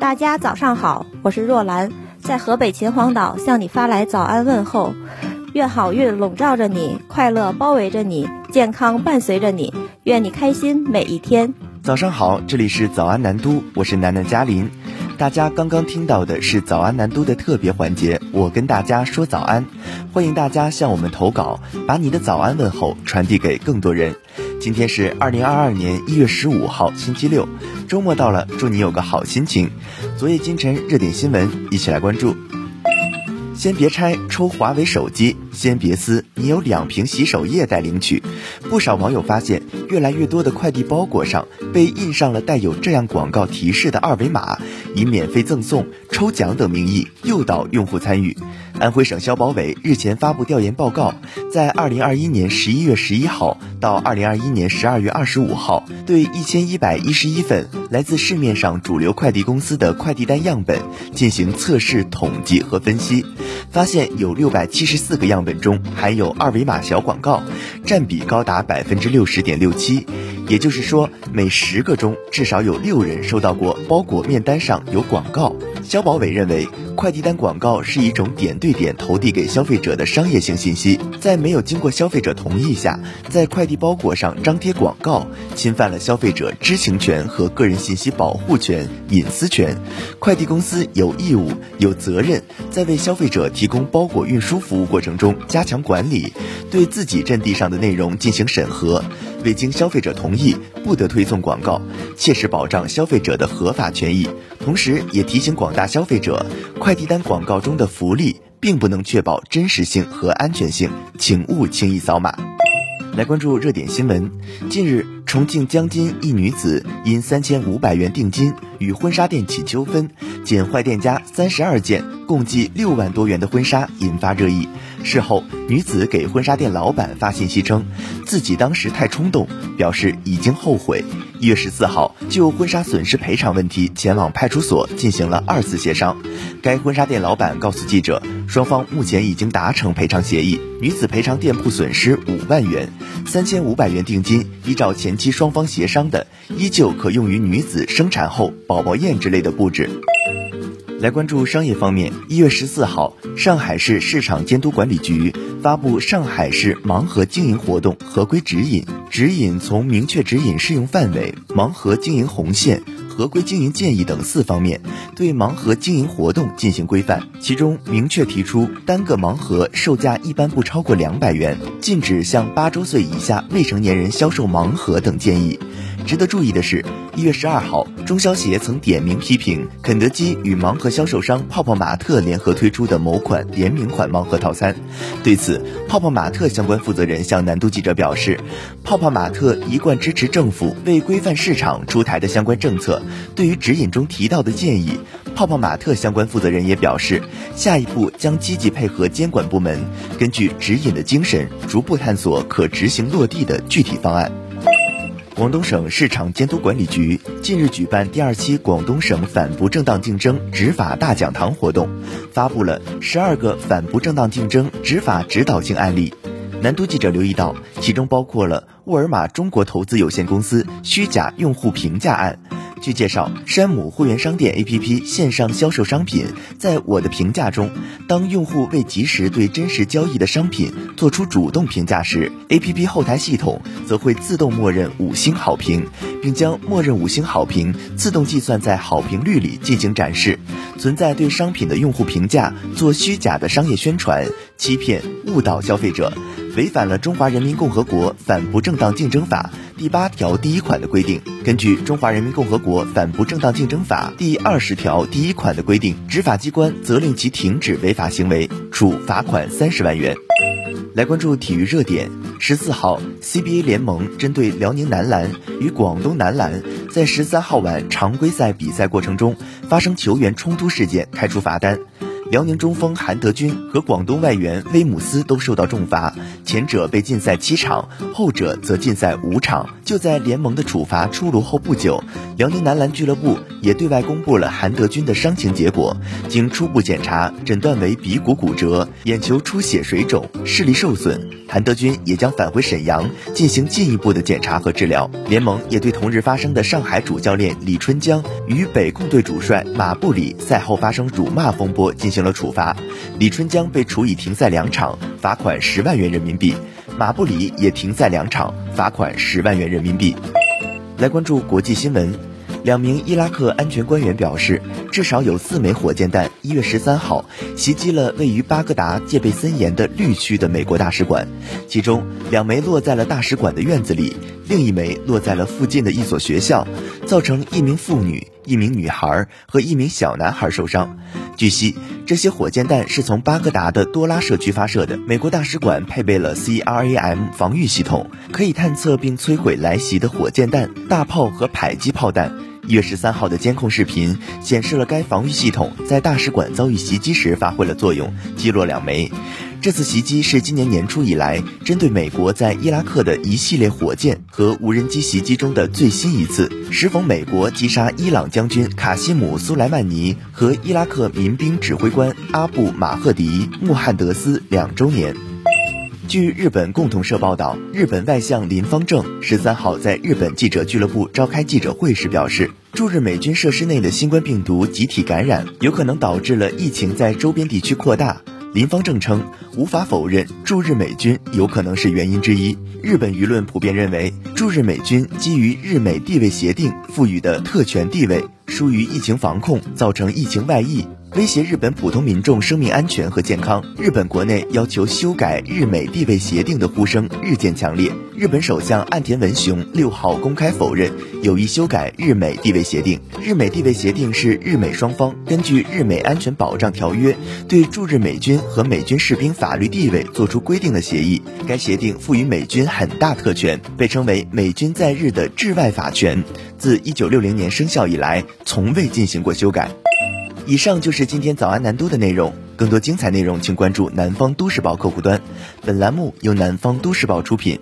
大家早上好，我是若兰，在河北秦皇岛向你发来早安问候。愿好运笼罩着你，快乐包围着你，健康伴随着你，愿你开心每一天。早上好，这里是早安南都，我是楠楠嘉林。大家刚刚听到的是早安南都的特别环节，我跟大家说早安，欢迎大家向我们投稿，把你的早安问候传递给更多人。今天是二零二二年一月十五号，星期六，周末到了，祝你有个好心情。昨夜今晨热点新闻，一起来关注。先别拆，抽华为手机；先别撕，你有两瓶洗手液待领取。不少网友发现，越来越多的快递包裹上被印上了带有这样广告提示的二维码，以免费赠送、抽奖等名义诱导用户参与。安徽省消保委日前发布调研报告，在二零二一年十一月十一号到二零二一年十二月二十五号，对一千一百一十一份来自市面上主流快递公司的快递单样本进行测试、统计和分析。发现有六百七十四个样本中含有二维码小广告，占比高达百分之六十点六七。也就是说，每十个中至少有六人收到过包裹面单上有广告。消保委认为，快递单广告是一种点对点投递给消费者的商业性信息，在没有经过消费者同意下，在快递包裹上张贴广告，侵犯了消费者知情权和个人信息保护权、隐私权。快递公司有义务、有责任在为消费者提供包裹运输服务过程中加强管理，对自己阵地上的内容进行审核，未经消费者同意不得推送广告，切实保障消费者的合法权益。同时，也提醒广大消费者，快递单广告中的福利并不能确保真实性和安全性，请勿轻易扫码。来关注热点新闻。近日，重庆江津一女子因三千五百元定金与婚纱店起纠纷，剪坏店家三十二件共计六万多元的婚纱，引发热议。事后，女子给婚纱店老板发信息称，自己当时太冲动，表示已经后悔。一月十四号，就婚纱损失赔偿问题前往派出所进行了二次协商。该婚纱店老板告诉记者，双方目前已经达成赔偿协议，女子赔偿店铺损失五万元，三千五百元定金依照前期双方协商的，依旧可用于女子生产后宝宝宴之类的布置。来关注商业方面，一月十四号，上海市市场监督管理局发布《上海市盲盒经营活动合规指引》，指引从明确指引适用范围、盲盒经营红线、合规经营建议等四方面，对盲盒经营活动进行规范。其中明确提出，单个盲盒售价一般不超过两百元，禁止向八周岁以下未成年人销售盲盒等建议。值得注意的是，一月十二号，中消协曾点名批评肯德基与盲盒销售商泡泡玛特联合推出的某款联名款盲盒套餐。对此，泡泡玛特相关负责人向南都记者表示，泡泡玛特一贯支持政府为规范市场出台的相关政策。对于指引中提到的建议，泡泡玛特相关负责人也表示，下一步将积极配合监管部门，根据指引的精神，逐步探索可执行落地的具体方案。广东省市场监督管理局近日举办第二期广东省反不正当竞争执法大讲堂活动，发布了十二个反不正当竞争执法指导性案例。南都记者留意到，其中包括了沃尔玛中国投资有限公司虚假用户评价案。据介绍，山姆会员商店 APP 线上销售商品，在我的评价中，当用户未及时对真实交易的商品做出主动评价时，APP 后台系统则会自动默认五星好评，并将默认五星好评自动计算在好评率里进行展示，存在对商品的用户评价做虚假的商业宣传，欺骗误导消费者。违反了《中华人民共和国反不正当竞争法》第八条第一款的规定。根据《中华人民共和国反不正当竞争法》第二十条第一款的规定，执法机关责令其停止违法行为，处罚款三十万元。来关注体育热点。十四号，CBA 联盟针对辽宁男篮与广东男篮在十三号晚常规赛比赛过程中发生球员冲突事件开出罚单。辽宁中锋韩德君和广东外援威姆斯都受到重罚，前者被禁赛七场，后者则禁赛五场。就在联盟的处罚出炉后不久，辽宁男篮俱乐部也对外公布了韩德君的伤情结果，经初步检查，诊断为鼻骨骨折、眼球出血水肿、视力受损。韩德君也将返回沈阳进行进一步的检查和治疗。联盟也对同日发生的上海主教练李春江与北控队主帅马布里赛后发生辱骂风波进行了处罚，李春江被处以停赛两场，罚款十万元人民币；马布里也停赛两场，罚款十万元人民币。来关注国际新闻。两名伊拉克安全官员表示，至少有四枚火箭弹一月十三号袭击了位于巴格达戒备森严的绿区的美国大使馆，其中两枚落在了大使馆的院子里，另一枚落在了附近的一所学校，造成一名妇女、一名女孩和一名小男孩受伤。据悉，这些火箭弹是从巴格达的多拉社区发射的。美国大使馆配备了 CRAM 防御系统，可以探测并摧毁来袭的火箭弹、大炮和迫击炮弹。一月十三号的监控视频显示了该防御系统在大使馆遭遇袭击时发挥了作用，击落两枚。这次袭击是今年年初以来针对美国在伊拉克的一系列火箭和无人机袭击中的最新一次，时逢美国击杀伊朗将军卡西姆·苏莱曼尼和伊拉克民兵指挥官阿布·马赫迪·穆罕德斯两周年。据日本共同社报道，日本外相林方正十三号在日本记者俱乐部召开记者会时表示，驻日美军设施内的新冠病毒集体感染，有可能导致了疫情在周边地区扩大。林方正称，无法否认驻日美军有可能是原因之一。日本舆论普遍认为，驻日美军基于日美地位协定赋予的特权地位，疏于疫情防控，造成疫情外溢。威胁日本普通民众生命安全和健康，日本国内要求修改日美地位协定的呼声日渐强烈。日本首相岸田文雄六号公开否认有意修改日美地位协定。日美地位协定是日美双方根据《日美安全保障条约》对驻日美军和美军士兵法律地位作出规定的协议。该协定赋予美军很大特权，被称为美军在日的治外法权。自一九六零年生效以来，从未进行过修改。以上就是今天早安南都的内容。更多精彩内容，请关注南方都市报客户端。本栏目由南方都市报出品。